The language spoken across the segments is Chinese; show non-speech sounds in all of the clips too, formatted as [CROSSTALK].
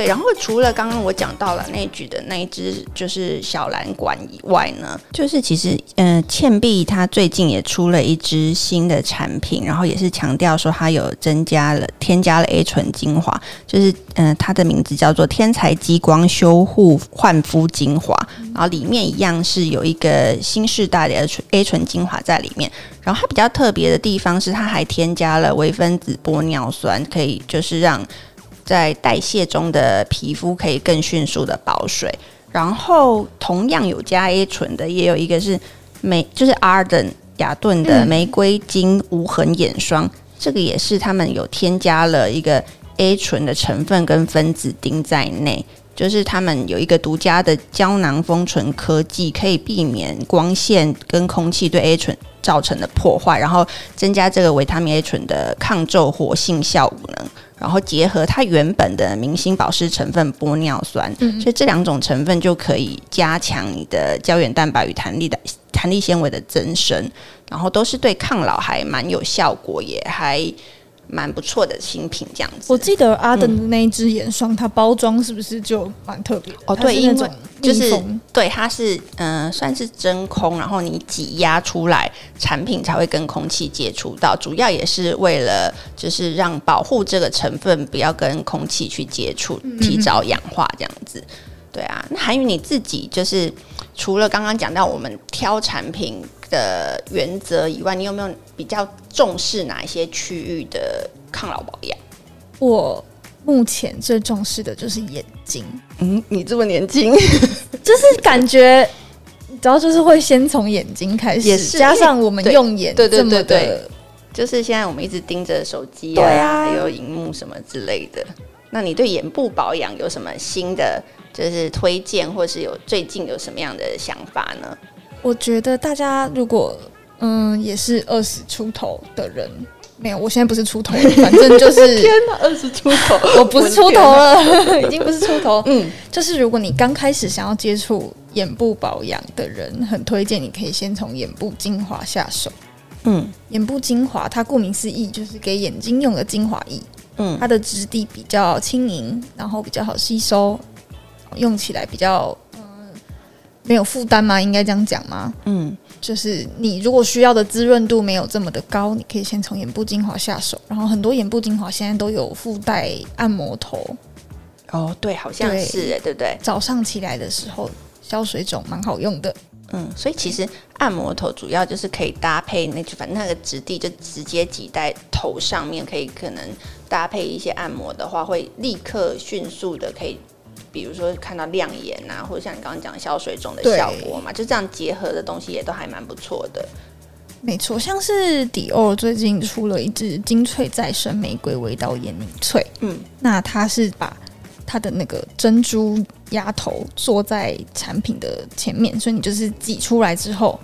对，然后除了刚刚我讲到了那举的那一支就是小蓝管以外呢，就是其实嗯、倩碧它最近也出了一支新的产品，然后也是强调说它有增加了添加了 A 醇精华，就是嗯、它的名字叫做天才激光修护焕肤精华，然后里面一样是有一个新世代的 A 醇 A 醇精华在里面，然后它比较特别的地方是它还添加了微分子玻尿酸，可以就是让。在代谢中的皮肤可以更迅速的保水，然后同样有加 A 醇的，也有一个是玫，就是 Arden 雅顿的玫瑰金无痕眼霜，嗯、这个也是他们有添加了一个 A 醇的成分跟分子丁在内，就是他们有一个独家的胶囊封存科技，可以避免光线跟空气对 A 醇造成的破坏，然后增加这个维他命 A 醇的抗皱活性效能。然后结合它原本的明星保湿成分玻尿酸，嗯、所以这两种成分就可以加强你的胶原蛋白与弹力的弹力纤维的增生，然后都是对抗老还蛮有效果，也还。蛮不错的新品，这样子。我记得阿登的那一支眼霜，嗯、它包装是不是就蛮特别？哦，对，因为就是对，它是嗯、呃，算是真空，然后你挤压出来，产品才会跟空气接触到。主要也是为了就是让保护这个成分不要跟空气去接触，提早氧化这样子。嗯、对啊，那涵瑜你自己就是除了刚刚讲到我们挑产品。的原则以外，你有没有比较重视哪一些区域的抗老保养？我目前最重视的就是眼睛。嗯，你这么年轻，[LAUGHS] 就是感觉，主要就是会先从眼睛开始，也是加上我们用眼，对对对对，就是现在我们一直盯着手机啊，啊还有荧幕什么之类的。那你对眼部保养有什么新的就是推荐，或是有最近有什么样的想法呢？我觉得大家如果嗯也是二十出头的人，没有，我现在不是出头，反正就是 [LAUGHS] 天哪，二十出头，[LAUGHS] 我不是出头了，[LAUGHS] 已经不是出头。嗯，就是如果你刚开始想要接触眼部保养的人，很推荐你可以先从眼部精华下手。嗯，眼部精华它顾名思义就是给眼睛用的精华液。嗯，它的质地比较轻盈，然后比较好吸收，用起来比较。没有负担吗？应该这样讲吗？嗯，就是你如果需要的滋润度没有这么的高，你可以先从眼部精华下手。然后很多眼部精华现在都有附带按摩头。哦，对，好像是，对，对不对？早上起来的时候消水肿，蛮好用的。嗯，所以其实按摩头主要就是可以搭配那，反正那个质地就直接挤在头上面，可以可能搭配一些按摩的话，会立刻迅速的可以。比如说看到亮眼啊，或者像你刚刚讲消水肿的效果嘛，就这样结合的东西也都还蛮不错的。没错，像是迪奥最近出了一支精粹再生玫瑰味道眼凝萃，嗯，那它是把它的那个珍珠鸭头做在产品的前面，所以你就是挤出来之后。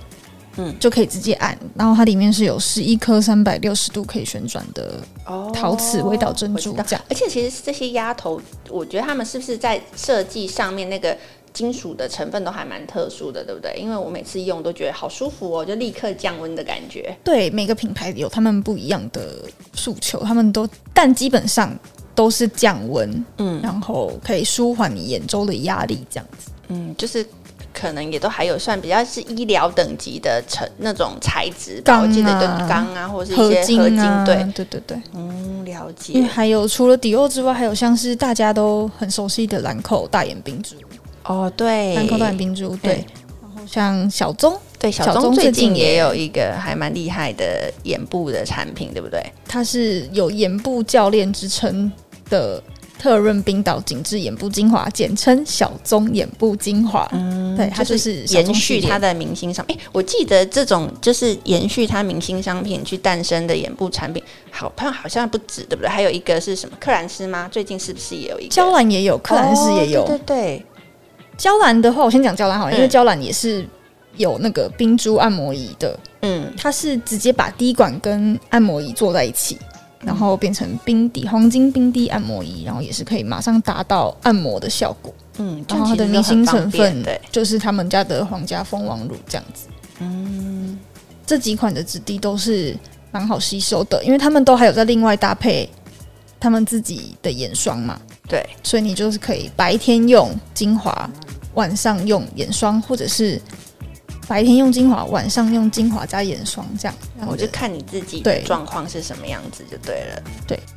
嗯，就可以直接按，然后它里面是有十一颗三百六十度可以旋转的陶瓷微导珍珠，这样。而且其实这些压头，我觉得他们是不是在设计上面那个金属的成分都还蛮特殊的，对不对？因为我每次用都觉得好舒服哦，就立刻降温的感觉。对，每个品牌有他们不一样的诉求，他们都，但基本上都是降温，嗯，然后可以舒缓你眼周的压力，这样子。嗯，就是。可能也都还有算比较是医疗等级的成那种材质，钢啊，我记得对钢啊，或者是一些合金，合金啊，对对对对，嗯，了解。因为还有除了迪奥之外，还有像是大家都很熟悉的兰蔻大眼冰珠。哦，对，兰蔻大眼冰珠，对。对然后像小棕，对，小棕最近也有一个还蛮厉害的眼部的产品，对不对？它是有眼部教练之称的。特润冰岛紧致眼部精华，简称小棕眼部精华。嗯，对，它就是延续它的明星商品。哎、欸，我记得这种就是延续它明星商品去诞生的眼部产品，好，像好像不止，对不对？还有一个是什么？克兰斯吗？最近是不是也有一个？娇兰也有，克兰斯也有。哦、对对对，娇兰的话，我先讲娇兰好了，因为娇兰也是有那个冰珠按摩仪的。嗯，它是直接把滴管跟按摩仪做在一起。然后变成冰滴黄金冰滴按摩仪，然后也是可以马上达到按摩的效果。嗯，然后它的明星成分就是他们家的皇家蜂王乳这样子。嗯，这几款的质地都是蛮好吸收的，因为他们都还有在另外搭配他们自己的眼霜嘛。对，所以你就是可以白天用精华，晚上用眼霜，或者是白天用精华，晚上用精华加眼霜，这样。我就看你自己的状况是什么样子就对了。对。对